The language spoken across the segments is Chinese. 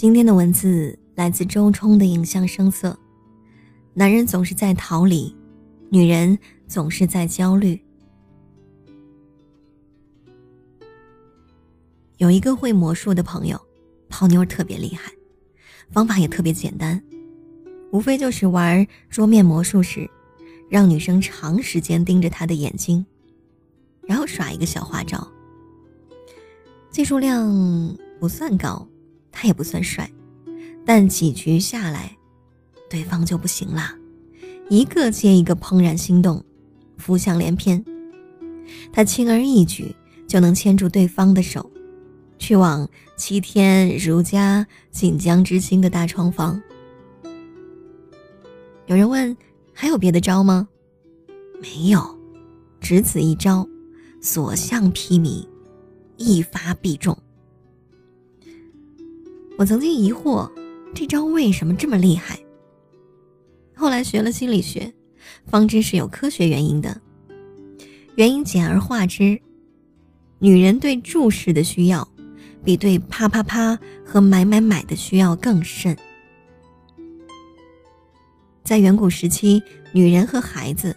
今天的文字来自周冲的《影像声色》。男人总是在逃离，女人总是在焦虑。有一个会魔术的朋友，泡妞特别厉害，方法也特别简单，无非就是玩桌面魔术时，让女生长时间盯着他的眼睛，然后耍一个小花招。技术量不算高，他也不算帅，但几局下来，对方就不行了，一个接一个怦然心动，浮想联翩，他轻而易举就能牵住对方的手。去往七天如家锦江之星的大床房。有人问：“还有别的招吗？”没有，只此一招，所向披靡，一发必中。我曾经疑惑，这招为什么这么厉害？后来学了心理学，方知是有科学原因的。原因简而化之：女人对注视的需要。比对啪啪啪和买买买的需要更甚。在远古时期，女人和孩子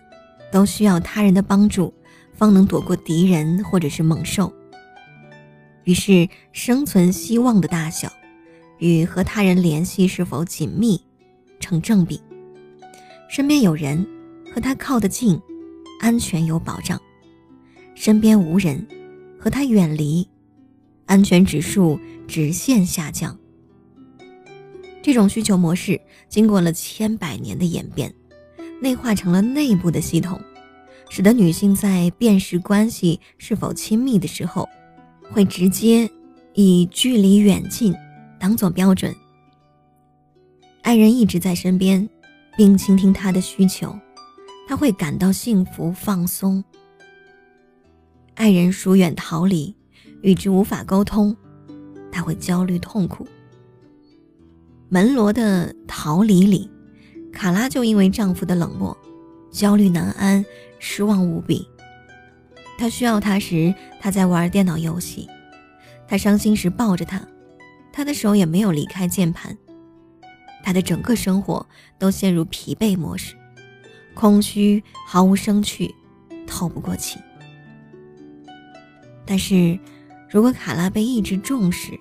都需要他人的帮助，方能躲过敌人或者是猛兽。于是，生存希望的大小与和他人联系是否紧密成正比。身边有人和他靠得近，安全有保障；身边无人，和他远离。安全指数直线下降。这种需求模式经过了千百年的演变，内化成了内部的系统，使得女性在辨识关系是否亲密的时候，会直接以距离远近当做标准。爱人一直在身边，并倾听他的需求，他会感到幸福放松。爱人疏远逃离。与之无法沟通，他会焦虑痛苦。门罗的逃离里，卡拉就因为丈夫的冷漠，焦虑难安，失望无比。他需要他时，他在玩电脑游戏；他伤心时抱着他，他的手也没有离开键盘。他的整个生活都陷入疲惫模式，空虚，毫无生趣，透不过气。但是。如果卡拉被一直重视，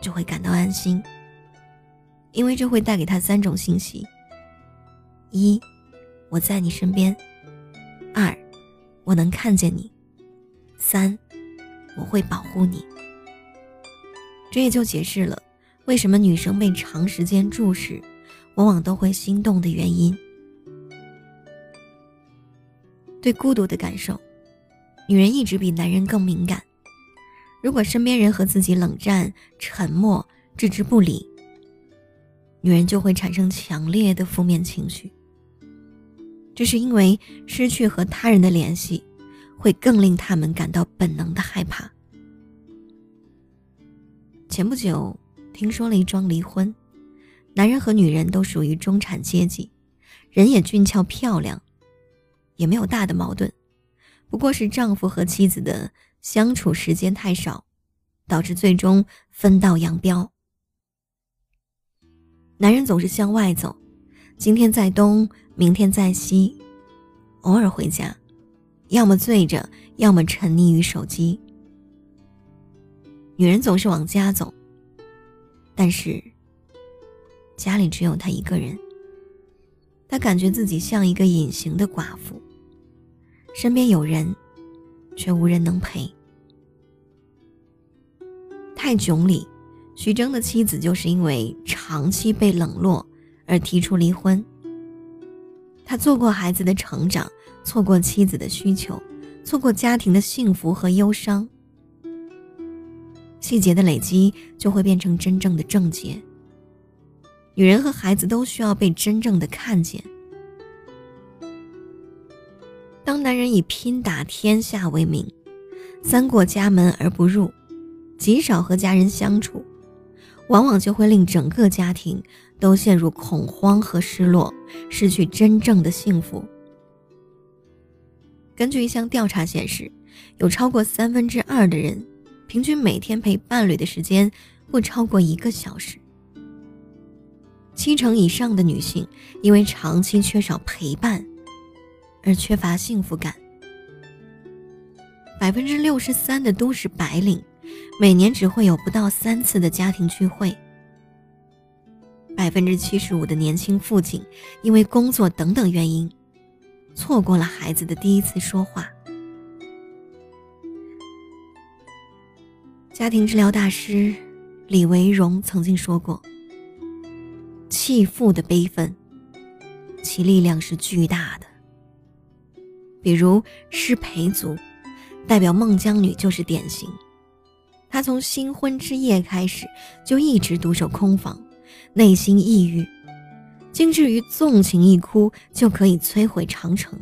就会感到安心，因为这会带给他三种信息：一，我在你身边；二，我能看见你；三，我会保护你。这也就解释了为什么女生被长时间注视，往往都会心动的原因。对孤独的感受，女人一直比男人更敏感。如果身边人和自己冷战、沉默、置之不理，女人就会产生强烈的负面情绪。这是因为失去和他人的联系，会更令他们感到本能的害怕。前不久听说了一桩离婚，男人和女人都属于中产阶级，人也俊俏漂亮，也没有大的矛盾，不过是丈夫和妻子的。相处时间太少，导致最终分道扬镳。男人总是向外走，今天在东，明天在西，偶尔回家，要么醉着，要么沉溺于手机。女人总是往家走，但是家里只有她一个人，她感觉自己像一个隐形的寡妇，身边有人。却无人能陪。泰囧里，徐峥的妻子就是因为长期被冷落而提出离婚。他错过孩子的成长，错过妻子的需求，错过家庭的幸福和忧伤。细节的累积就会变成真正的症结。女人和孩子都需要被真正的看见。当男人以拼打天下为名，三过家门而不入，极少和家人相处，往往就会令整个家庭都陷入恐慌和失落，失去真正的幸福。根据一项调查显示，有超过三分之二的人，平均每天陪伴侣的时间不超过一个小时。七成以上的女性因为长期缺少陪伴而缺乏幸福感。百分之六十三的都市白领每年只会有不到三次的家庭聚会。百分之七十五的年轻父亲因为工作等等原因，错过了孩子的第一次说话。家庭治疗大师李维荣曾经说过。弃妇的悲愤，其力量是巨大的。比如施培族，代表孟姜女就是典型。她从新婚之夜开始就一直独守空房，内心抑郁，精至于纵情一哭就可以摧毁长城。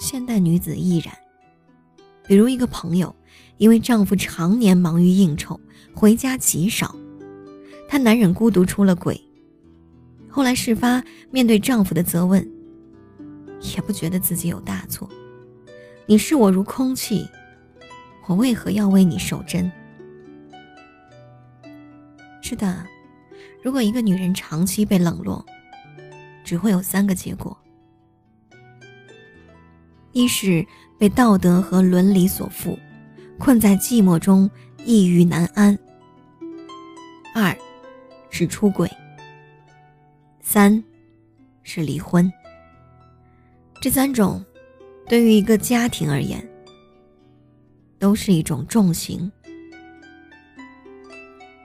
现代女子亦然。比如一个朋友，因为丈夫常年忙于应酬，回家极少。她难忍孤独出了轨，后来事发，面对丈夫的责问，也不觉得自己有大错。你视我如空气，我为何要为你守贞？是的，如果一个女人长期被冷落，只会有三个结果：一是被道德和伦理所缚，困在寂寞中，抑郁难安；二。是出轨，三，是离婚。这三种，对于一个家庭而言，都是一种重刑。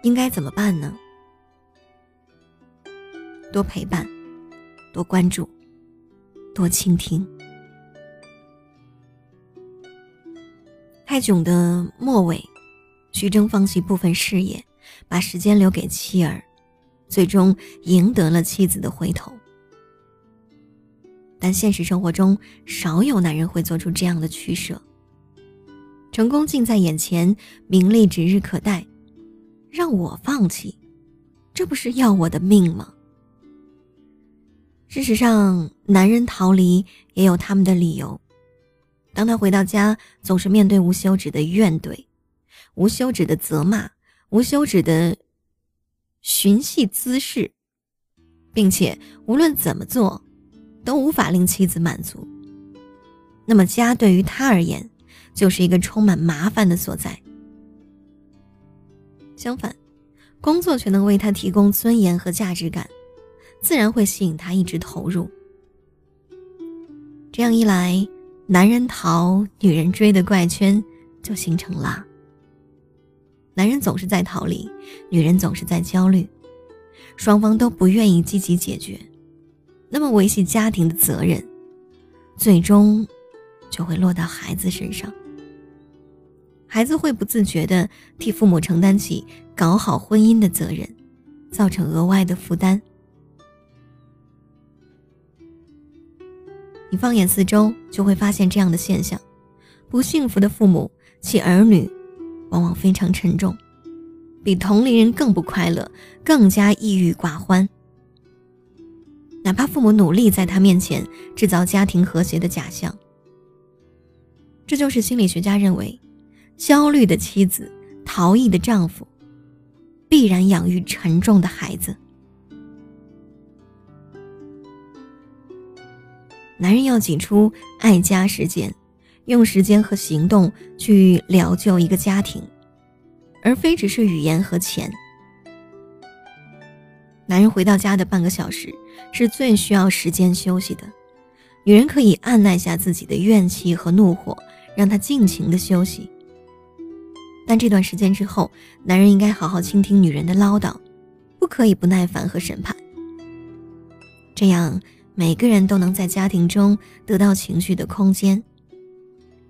应该怎么办呢？多陪伴，多关注，多倾听。泰囧的末尾，徐峥放弃部分事业，把时间留给妻儿。最终赢得了妻子的回头，但现实生活中少有男人会做出这样的取舍。成功近在眼前，名利指日可待，让我放弃，这不是要我的命吗？事实上，男人逃离也有他们的理由。当他回到家，总是面对无休止的怨怼，无休止的责骂，无休止的。寻衅滋事，并且无论怎么做，都无法令妻子满足。那么家对于他而言，就是一个充满麻烦的所在。相反，工作却能为他提供尊严和价值感，自然会吸引他一直投入。这样一来，男人逃，女人追的怪圈就形成了。男人总是在逃离，女人总是在焦虑，双方都不愿意积极解决，那么维系家庭的责任，最终就会落到孩子身上。孩子会不自觉地替父母承担起搞好婚姻的责任，造成额外的负担。你放眼四周，就会发现这样的现象：不幸福的父母，其儿女。往往非常沉重，比同龄人更不快乐，更加抑郁寡欢。哪怕父母努力在他面前制造家庭和谐的假象，这就是心理学家认为，焦虑的妻子、逃逸的丈夫，必然养育沉重的孩子。男人要挤出爱家时间。用时间和行动去疗救一个家庭，而非只是语言和钱。男人回到家的半个小时是最需要时间休息的，女人可以按耐下自己的怨气和怒火，让他尽情的休息。但这段时间之后，男人应该好好倾听女人的唠叨，不可以不耐烦和审判。这样，每个人都能在家庭中得到情绪的空间。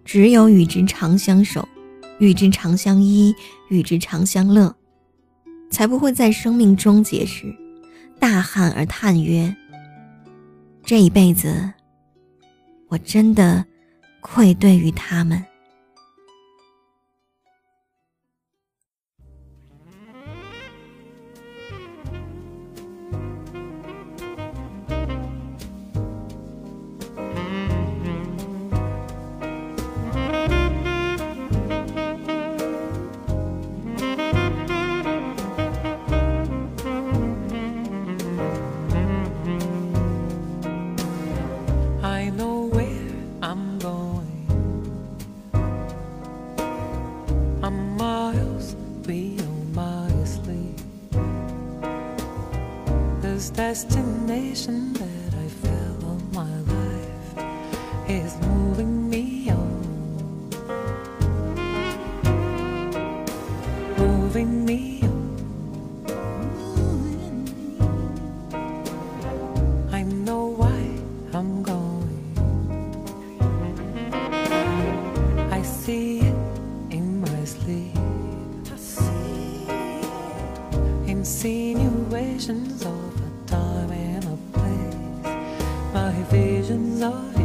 只有与之长相守，与之长相依，与之长相乐，才不会在生命终结时，大喊而叹曰：“这一辈子，我真的愧对于他们。” Is moving me on, moving me on. I know why I'm going. I see it in my sleep. Insinuations of a time and a place. My visions of